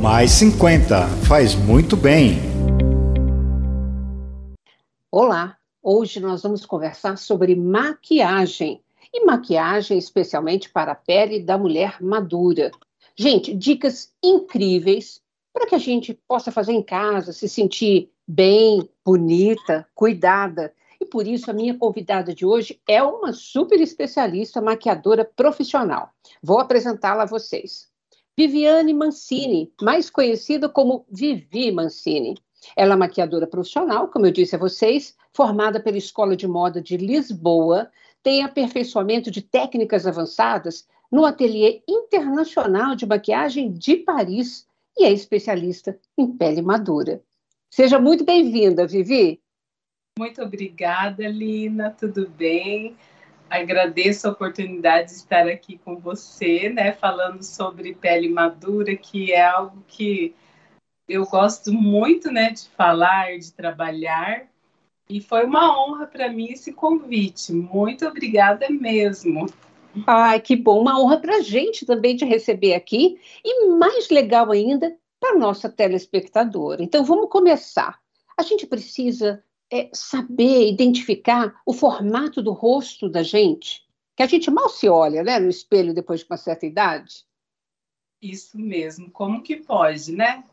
Mais 50 faz muito bem. Olá, hoje nós vamos conversar sobre maquiagem. E maquiagem especialmente para a pele da mulher madura. Gente, dicas incríveis para que a gente possa fazer em casa, se sentir bem, bonita, cuidada. E por isso a minha convidada de hoje é uma super especialista maquiadora profissional. Vou apresentá-la a vocês. Viviane Mancini, mais conhecida como Vivi Mancini. Ela é maquiadora profissional, como eu disse a vocês, formada pela Escola de Moda de Lisboa, tem aperfeiçoamento de técnicas avançadas no Ateliê Internacional de Maquiagem de Paris e é especialista em pele madura. Seja muito bem-vinda, Vivi. Muito obrigada, Lina. Tudo bem? Agradeço a oportunidade de estar aqui com você, né, falando sobre pele madura, que é algo que eu gosto muito, né, de falar, de trabalhar. E foi uma honra para mim esse convite. Muito obrigada mesmo. Ai, que bom, uma honra para a gente também de receber aqui e mais legal ainda para nossa telespectadora. Então vamos começar. A gente precisa é, saber identificar o formato do rosto da gente, que a gente mal se olha, né, no espelho depois de uma certa idade. Isso mesmo. Como que pode, né?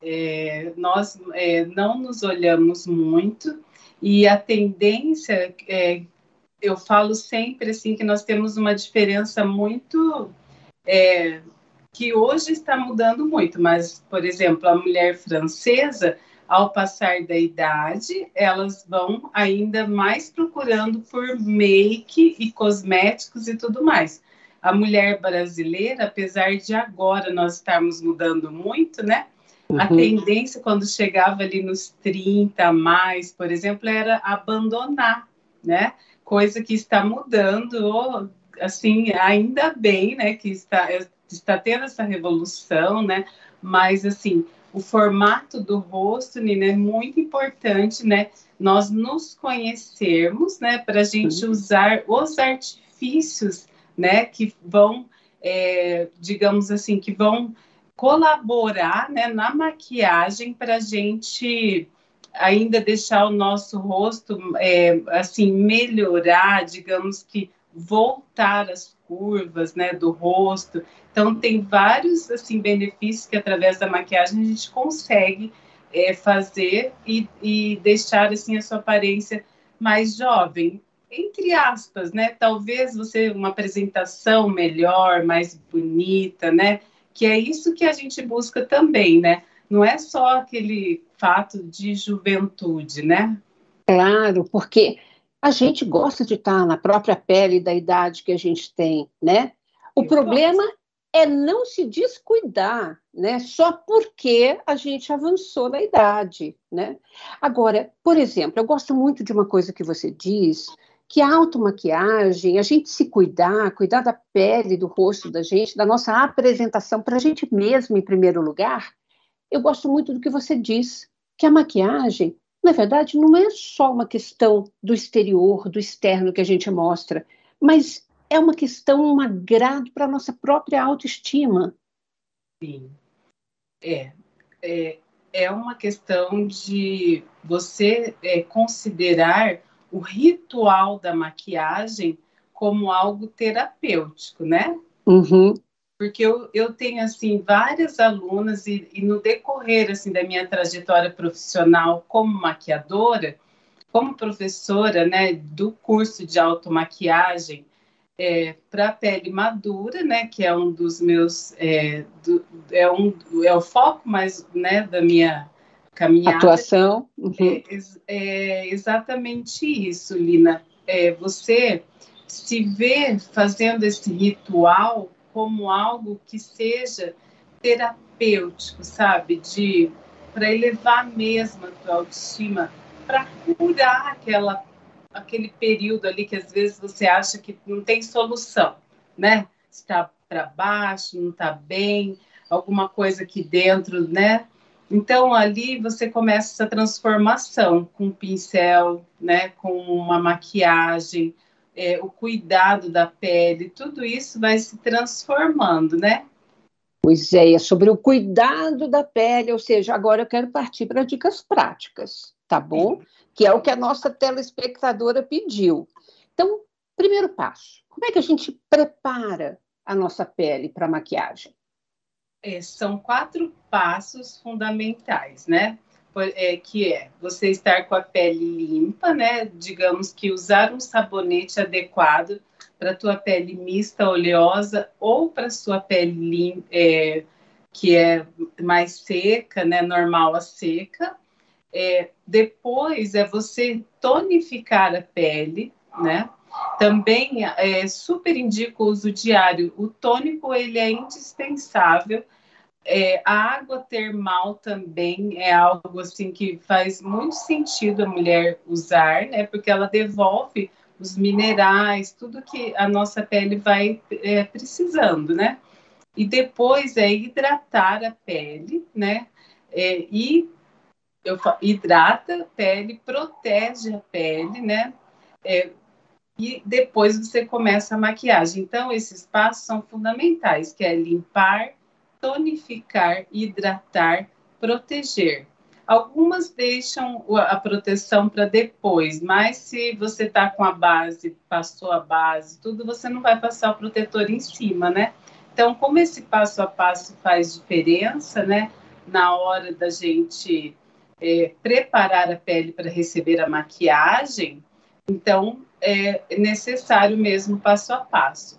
É, nós é, não nos olhamos muito e a tendência é eu falo sempre assim que nós temos uma diferença muito é, que hoje está mudando muito, mas por exemplo a mulher francesa ao passar da idade elas vão ainda mais procurando por make e cosméticos e tudo mais. A mulher brasileira, apesar de agora nós estarmos mudando muito, né? Uhum. A tendência quando chegava ali nos 30 a mais, por exemplo, era abandonar, né? coisa que está mudando, assim, ainda bem, né, que está, está tendo essa revolução, né, mas, assim, o formato do rosto, Nina, é muito importante, né, nós nos conhecermos, né, para a gente usar os artifícios, né, que vão, é, digamos assim, que vão colaborar, né, na maquiagem para a gente ainda deixar o nosso rosto é, assim melhorar, digamos que voltar as curvas, né, do rosto. Então tem vários assim benefícios que através da maquiagem a gente consegue é, fazer e, e deixar assim a sua aparência mais jovem, entre aspas, né? Talvez você uma apresentação melhor, mais bonita, né? Que é isso que a gente busca também, né? Não é só aquele fato de juventude, né? Claro, porque a gente gosta de estar na própria pele da idade que a gente tem, né? O Eu problema gosto. é não se descuidar, né? Só porque a gente avançou na idade, né? Agora, por exemplo, eu gosto muito de uma coisa que você diz, que a automaquiagem, a gente se cuidar, cuidar da pele, do rosto da gente, da nossa apresentação para a gente mesmo em primeiro lugar, eu gosto muito do que você diz, que a maquiagem, na verdade, não é só uma questão do exterior, do externo que a gente mostra, mas é uma questão, um agrado para a nossa própria autoestima. Sim. É, é, é uma questão de você é, considerar o ritual da maquiagem como algo terapêutico, né? Uhum porque eu, eu tenho assim várias alunas e, e, no decorrer assim da minha trajetória profissional como maquiadora, como professora, né, do curso de automaquiagem é, para pele madura, né, que é um dos meus é, do, é um é o foco mais né da minha caminhada. Atuação. Uhum. É, é, exatamente isso, Lina. É, você se vê fazendo esse ritual como algo que seja terapêutico, sabe? De para elevar mesmo a tua autoestima, para curar aquela aquele período ali que às vezes você acha que não tem solução, né? Está para baixo, não está bem, alguma coisa aqui dentro, né? Então ali você começa essa transformação com um pincel, né? Com uma maquiagem, é, o cuidado da pele, tudo isso vai se transformando, né? Pois é, é sobre o cuidado da pele, ou seja, agora eu quero partir para dicas práticas, tá bom? Que é o que a nossa telespectadora pediu. Então, primeiro passo, como é que a gente prepara a nossa pele para maquiagem? É, são quatro passos fundamentais, né? É, que é você estar com a pele limpa, né? Digamos que usar um sabonete adequado para tua pele mista, oleosa, ou para sua pele é, que é mais seca, né? Normal a seca. É, depois é você tonificar a pele, né? Também é, super indico o uso diário. O tônico ele é indispensável. É, a água termal também é algo assim que faz muito sentido a mulher usar, né? Porque ela devolve os minerais, tudo que a nossa pele vai é, precisando, né? E depois é hidratar a pele, né? É, e eu, hidrata a pele, protege a pele, né? É, e depois você começa a maquiagem. Então, esses passos são fundamentais, que é limpar, tonificar, hidratar, proteger. Algumas deixam a proteção para depois, mas se você está com a base, passou a base, tudo, você não vai passar o protetor em cima, né? Então, como esse passo a passo faz diferença, né? Na hora da gente é, preparar a pele para receber a maquiagem, então é necessário mesmo passo a passo.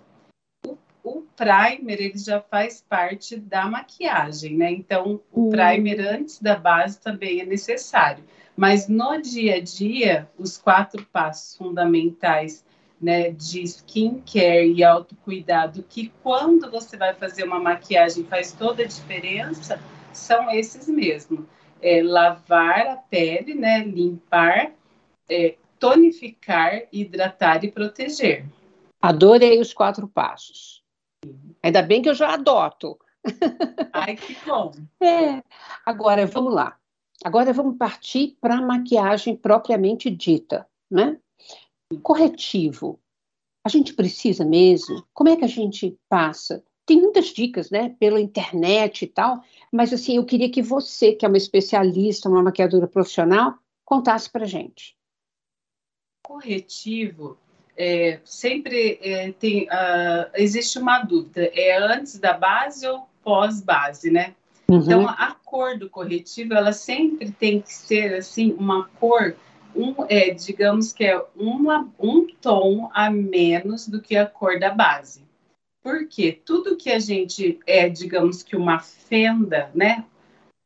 O, primer ele já faz parte da maquiagem, né? Então o uhum. primer antes da base também é necessário. Mas no dia a dia, os quatro passos fundamentais né, de skincare e autocuidado, que quando você vai fazer uma maquiagem faz toda a diferença, são esses mesmo. É, lavar a pele, né, limpar, é, tonificar, hidratar e proteger. Adorei os quatro passos. Ainda bem que eu já adoto. Ai, que bom. É. Agora, vamos lá. Agora vamos partir para a maquiagem propriamente dita, né? Corretivo. A gente precisa mesmo? Como é que a gente passa? Tem muitas dicas, né, pela internet e tal, mas assim, eu queria que você, que é uma especialista, uma maquiadora profissional, contasse para gente corretivo, é, sempre é, tem, uh, existe uma dúvida, é antes da base ou pós-base, né? Uhum. Então, a cor do corretivo, ela sempre tem que ser, assim, uma cor, um, é, digamos que é uma, um tom a menos do que a cor da base. Porque tudo que a gente é, digamos que uma fenda, né?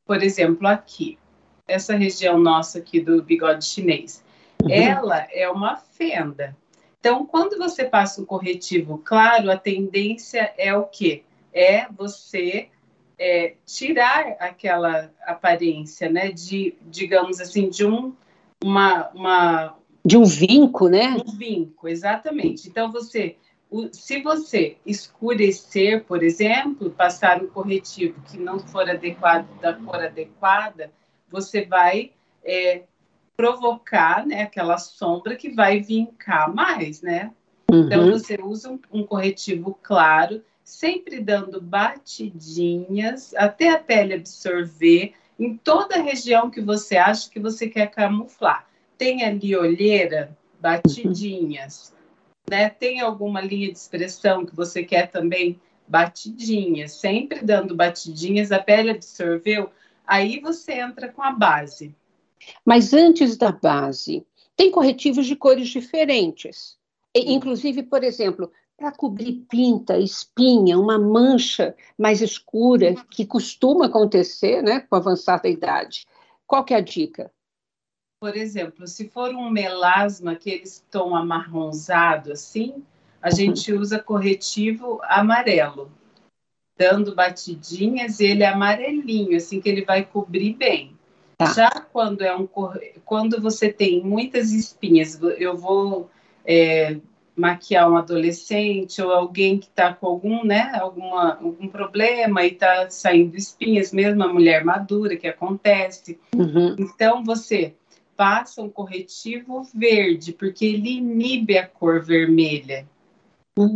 Por exemplo, aqui, essa região nossa aqui do bigode chinês, Uhum. ela é uma fenda. Então, quando você passa um corretivo claro, a tendência é o quê? É você é, tirar aquela aparência, né? De, digamos assim, de um, uma, uma... De um vinco, né? Um vinco, exatamente. Então, você... se você escurecer, por exemplo, passar um corretivo que não for adequado da cor adequada, você vai é, provocar né, aquela sombra que vai vincar mais, né? Uhum. Então você usa um, um, corretivo claro, sempre dando batidinhas até a pele absorver em toda a região que você acha que você quer camuflar. Tem ali olheira, batidinhas, uhum. né? Tem alguma linha de expressão que você quer também batidinhas, sempre dando batidinhas, a pele absorveu, aí você entra com a base. Mas antes da base, tem corretivos de cores diferentes. E, inclusive, por exemplo, para cobrir pinta, espinha, uma mancha mais escura, que costuma acontecer né, com o avançar da idade. Qual que é a dica? Por exemplo, se for um melasma, aqueles tom amarronzado assim, a uhum. gente usa corretivo amarelo, dando batidinhas, ele é amarelinho, assim que ele vai cobrir bem. Tá. Já quando é um quando você tem muitas espinhas, eu vou é, maquiar um adolescente ou alguém que está com algum, né, alguma, algum problema e está saindo espinhas, mesmo a mulher madura que acontece. Uhum. Então você passa um corretivo verde porque ele inibe a cor vermelha.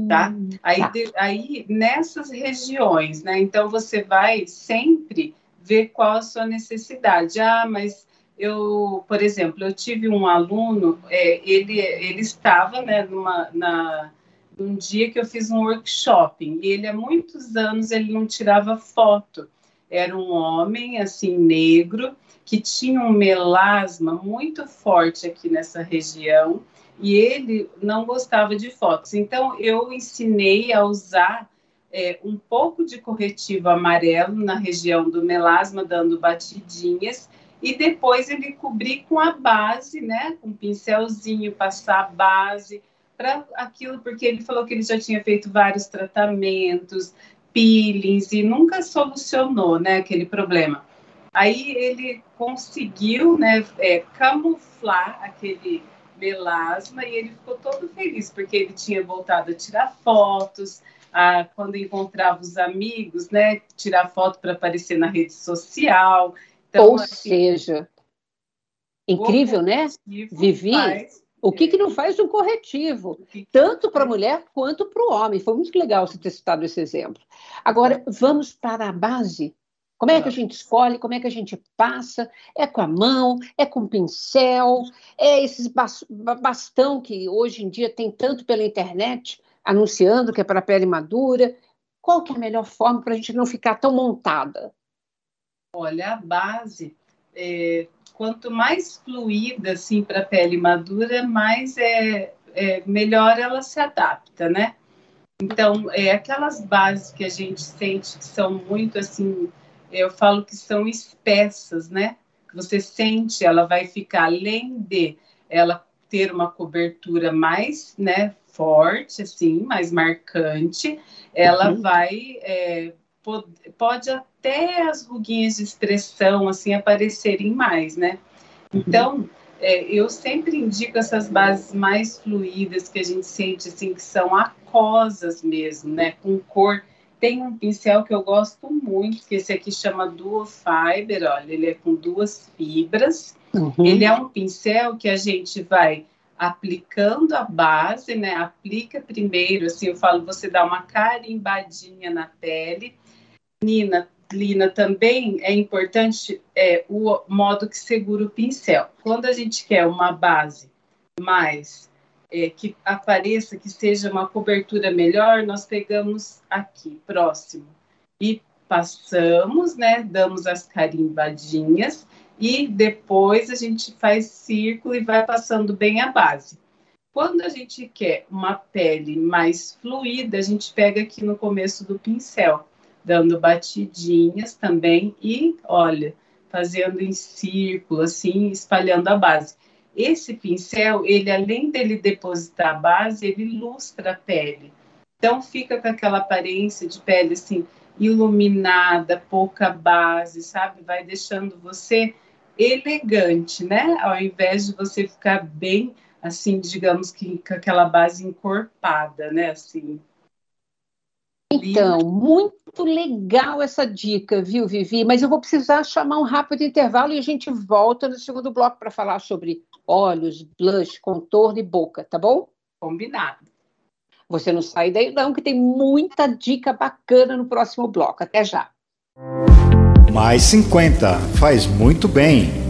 tá? Hum, aí, tá. Aí nessas regiões, né? Então você vai sempre ver qual a sua necessidade. Ah, mas eu, por exemplo, eu tive um aluno, é, ele, ele estava, né, numa, na, num dia que eu fiz um workshop, e ele há muitos anos ele não tirava foto. Era um homem, assim, negro, que tinha um melasma muito forte aqui nessa região, e ele não gostava de fotos. Então, eu ensinei a usar é, um pouco de corretivo amarelo na região do melasma, dando batidinhas, e depois ele cobrir com a base, né, com um pincelzinho, passar a base para aquilo, porque ele falou que ele já tinha feito vários tratamentos, peelings, e nunca solucionou, né, aquele problema. Aí ele conseguiu, né, é, camuflar aquele melasma e ele ficou todo feliz, porque ele tinha voltado a tirar fotos, a, quando encontrava os amigos, né, tirar foto para aparecer na rede social. Então, Ou assim, seja, incrível, né? Vivi. Faz, o que, que não faz um corretivo, tanto para a mulher quanto para o homem? Foi muito legal você ter citado esse exemplo. Agora, vamos para a base. Como é que a gente escolhe? Como é que a gente passa? É com a mão? É com pincel? É esses bastão que hoje em dia tem tanto pela internet, anunciando que é para pele madura? Qual que é a melhor forma para a gente não ficar tão montada? Olha, a base, é, quanto mais fluida assim para a pele madura, mais é, é, melhor ela se adapta, né? Então, é aquelas bases que a gente sente que são muito assim, eu falo que são espessas, né? Você sente, ela vai ficar além de ela ter uma cobertura mais, né, forte, assim, mais marcante, ela uhum. vai é, pode, pode até as ruguinhas de expressão assim aparecerem mais, né? Então, é, eu sempre indico essas bases mais fluídas que a gente sente assim que são aquosas mesmo, né? Com cor. Tem um pincel que eu gosto muito, que esse aqui chama Duo Fiber, olha, ele é com duas fibras. Uhum. Ele é um pincel que a gente vai aplicando a base, né? Aplica primeiro, assim, eu falo, você dá uma carimbadinha na pele Nina, Lina, também é importante é, o modo que segura o pincel. Quando a gente quer uma base mais é, que apareça, que seja uma cobertura melhor, nós pegamos aqui, próximo, e passamos, né? Damos as carimbadinhas e depois a gente faz círculo e vai passando bem a base. Quando a gente quer uma pele mais fluida, a gente pega aqui no começo do pincel dando batidinhas também e, olha, fazendo em círculo, assim, espalhando a base. Esse pincel, ele além dele depositar a base, ele ilustra a pele. Então fica com aquela aparência de pele assim iluminada, pouca base, sabe? Vai deixando você elegante, né? Ao invés de você ficar bem assim, digamos que com aquela base encorpada, né? Assim, então, muito legal essa dica, viu, Vivi? Mas eu vou precisar chamar um rápido intervalo e a gente volta no segundo bloco para falar sobre olhos, blush, contorno e boca, tá bom? Combinado. Você não sai daí, não, que tem muita dica bacana no próximo bloco. Até já. Mais 50 faz muito bem.